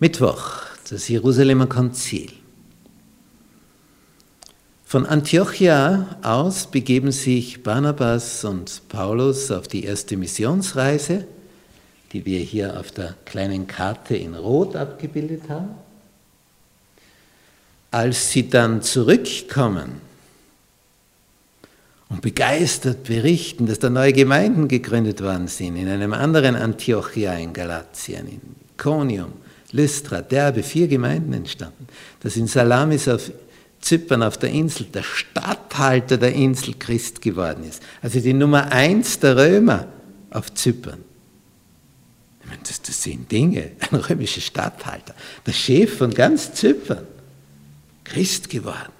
Mittwoch, das Jerusalemer Konzil. Von Antiochia aus begeben sich Barnabas und Paulus auf die erste Missionsreise, die wir hier auf der kleinen Karte in Rot abgebildet haben. Als sie dann zurückkommen und begeistert berichten, dass da neue Gemeinden gegründet worden sind, in einem anderen Antiochia in Galatien, in Iconium, Lystra, Derbe, vier Gemeinden entstanden. Dass in Salamis auf Zypern auf der Insel der Statthalter der Insel Christ geworden ist. Also die Nummer eins der Römer auf Zypern. Ich meine, das, das sind Dinge, ein römischer Statthalter, der Chef von ganz Zypern, Christ geworden.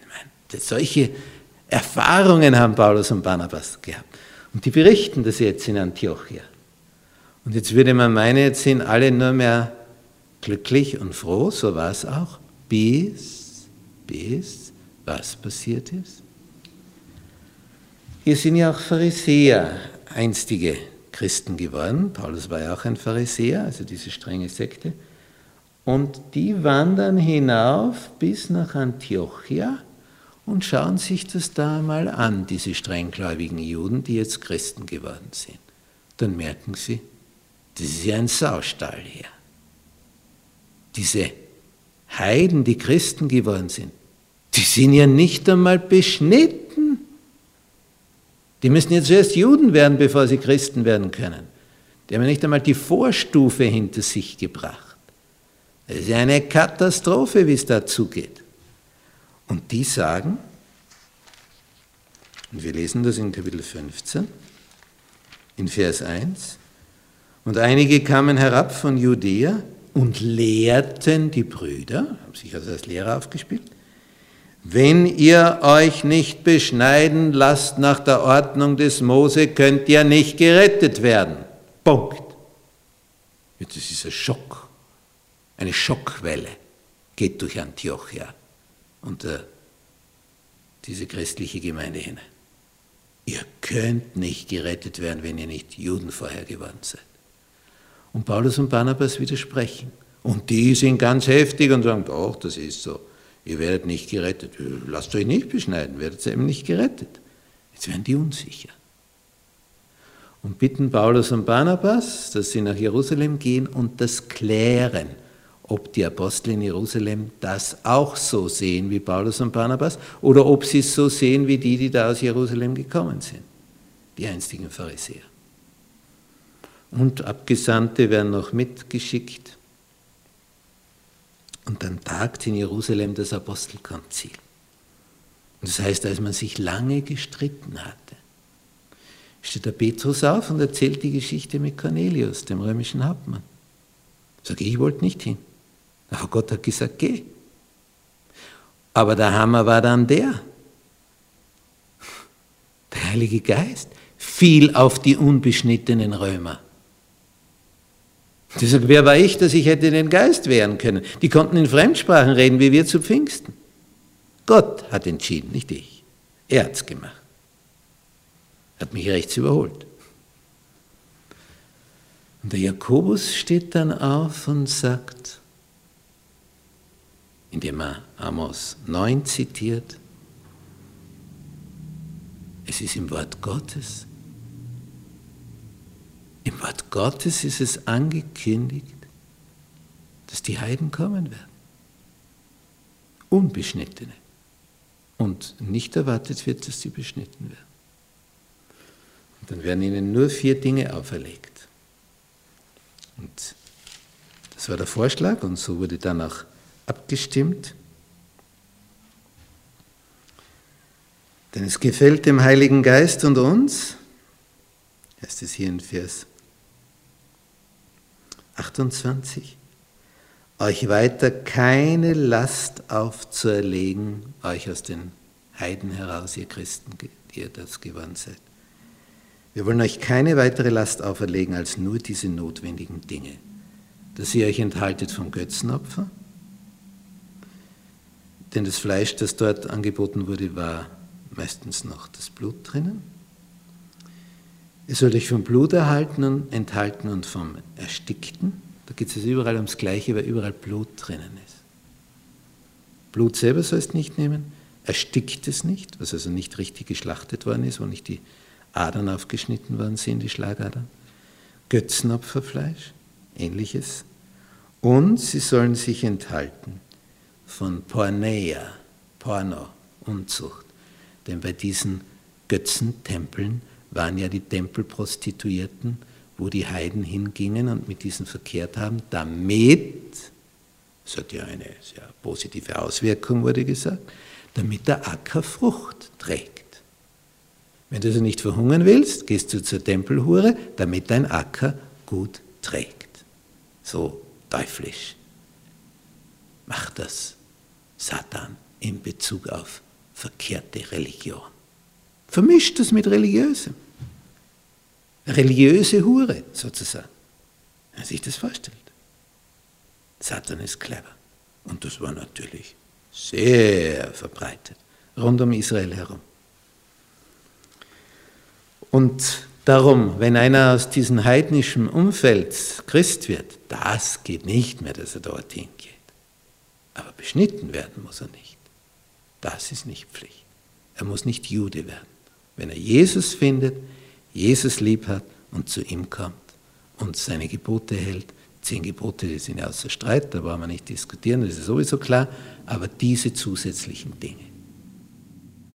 Ich meine, solche Erfahrungen haben Paulus und Barnabas gehabt. Und die berichten das jetzt in Antiochia. Und jetzt würde man meinen, jetzt sind alle nur mehr glücklich und froh, so war es auch, bis, bis, was passiert ist? Hier sind ja auch Pharisäer, einstige Christen geworden. Paulus war ja auch ein Pharisäer, also diese strenge Sekte. Und die wandern hinauf bis nach Antiochia und schauen sich das da mal an, diese strenggläubigen Juden, die jetzt Christen geworden sind. Dann merken sie, das ist ja ein Saustall hier diese Heiden, die Christen geworden sind, die sind ja nicht einmal beschnitten. Die müssen jetzt zuerst Juden werden, bevor sie Christen werden können. Die haben ja nicht einmal die Vorstufe hinter sich gebracht. Es ist ja eine Katastrophe, wie es da zugeht. Und die sagen, und wir lesen das in Kapitel 15, in Vers 1, und einige kamen herab von Judäa und lehrten die Brüder, haben sich also als Lehrer aufgespielt, wenn ihr euch nicht beschneiden lasst nach der Ordnung des Mose, könnt ihr nicht gerettet werden. Punkt. Jetzt ist dieser Schock, eine Schockwelle geht durch Antiochia und äh, diese christliche Gemeinde hinein. Ihr könnt nicht gerettet werden, wenn ihr nicht Juden vorher geworden seid. Und Paulus und Barnabas widersprechen. Und die sind ganz heftig und sagen, doch, das ist so. Ihr werdet nicht gerettet. Lasst euch nicht beschneiden, werdet eben nicht gerettet. Jetzt werden die unsicher. Und bitten Paulus und Barnabas, dass sie nach Jerusalem gehen und das klären, ob die Apostel in Jerusalem das auch so sehen wie Paulus und Barnabas oder ob sie es so sehen wie die, die da aus Jerusalem gekommen sind, die einstigen Pharisäer und Abgesandte werden noch mitgeschickt. Und dann tagt in Jerusalem das Apostelkonzil. Das heißt, als man sich lange gestritten hatte, steht der Petrus auf und erzählt die Geschichte mit Cornelius, dem römischen Hauptmann. Sag ich, wollte nicht hin. Aber Gott hat gesagt, geh. Aber der Hammer war dann der. Der Heilige Geist fiel auf die unbeschnittenen Römer. Sagt, wer war ich, dass ich hätte den Geist wehren können? Die konnten in Fremdsprachen reden, wie wir zu Pfingsten. Gott hat entschieden, nicht ich. Er hat es gemacht. Hat mich rechts überholt. Und der Jakobus steht dann auf und sagt, indem er Amos 9 zitiert, es ist im Wort Gottes Wort Gottes ist es angekündigt, dass die Heiden kommen werden. Unbeschnittene. Und nicht erwartet wird, dass sie beschnitten werden. Und dann werden ihnen nur vier Dinge auferlegt. Und das war der Vorschlag und so wurde dann auch abgestimmt. Denn es gefällt dem Heiligen Geist und uns, heißt es hier in Vers 28. Euch weiter keine Last aufzuerlegen, euch aus den Heiden heraus, ihr Christen, die ihr das gewandt seid. Wir wollen euch keine weitere Last auferlegen als nur diese notwendigen Dinge. Dass ihr euch enthaltet vom Götzenopfer, denn das Fleisch, das dort angeboten wurde, war meistens noch das Blut drinnen Ihr sollt euch vom Blut erhalten und enthalten und vom Erstickten. Da geht es also überall ums Gleiche, weil überall Blut drinnen ist. Blut selber sollst nicht nehmen, erstickt es nicht, was also nicht richtig geschlachtet worden ist, wo nicht die Adern aufgeschnitten worden sind, die Schlagadern. Götzenopferfleisch, ähnliches. Und sie sollen sich enthalten von Porneia, Porno, Unzucht. Denn bei diesen Götzentempeln waren ja die Tempelprostituierten, wo die Heiden hingingen und mit diesen verkehrt haben, damit, das hat ja eine sehr positive Auswirkung, wurde gesagt, damit der Acker Frucht trägt. Wenn du also nicht verhungern willst, gehst du zur Tempelhure, damit dein Acker gut trägt. So teuflisch macht das Satan in Bezug auf verkehrte Religion. Vermischt das mit religiösem. Religiöse Hure sozusagen. Wenn man sich das vorstellt. Satan ist clever. Und das war natürlich sehr verbreitet, rund um Israel herum. Und darum, wenn einer aus diesem heidnischen Umfeld Christ wird, das geht nicht mehr, dass er dorthin geht. Aber beschnitten werden muss er nicht. Das ist nicht Pflicht. Er muss nicht Jude werden. Wenn er Jesus findet, Jesus lieb hat und zu ihm kommt und seine Gebote hält, zehn Gebote, die sind ja außer Streit, da brauchen wir nicht diskutieren, das ist sowieso klar, aber diese zusätzlichen Dinge.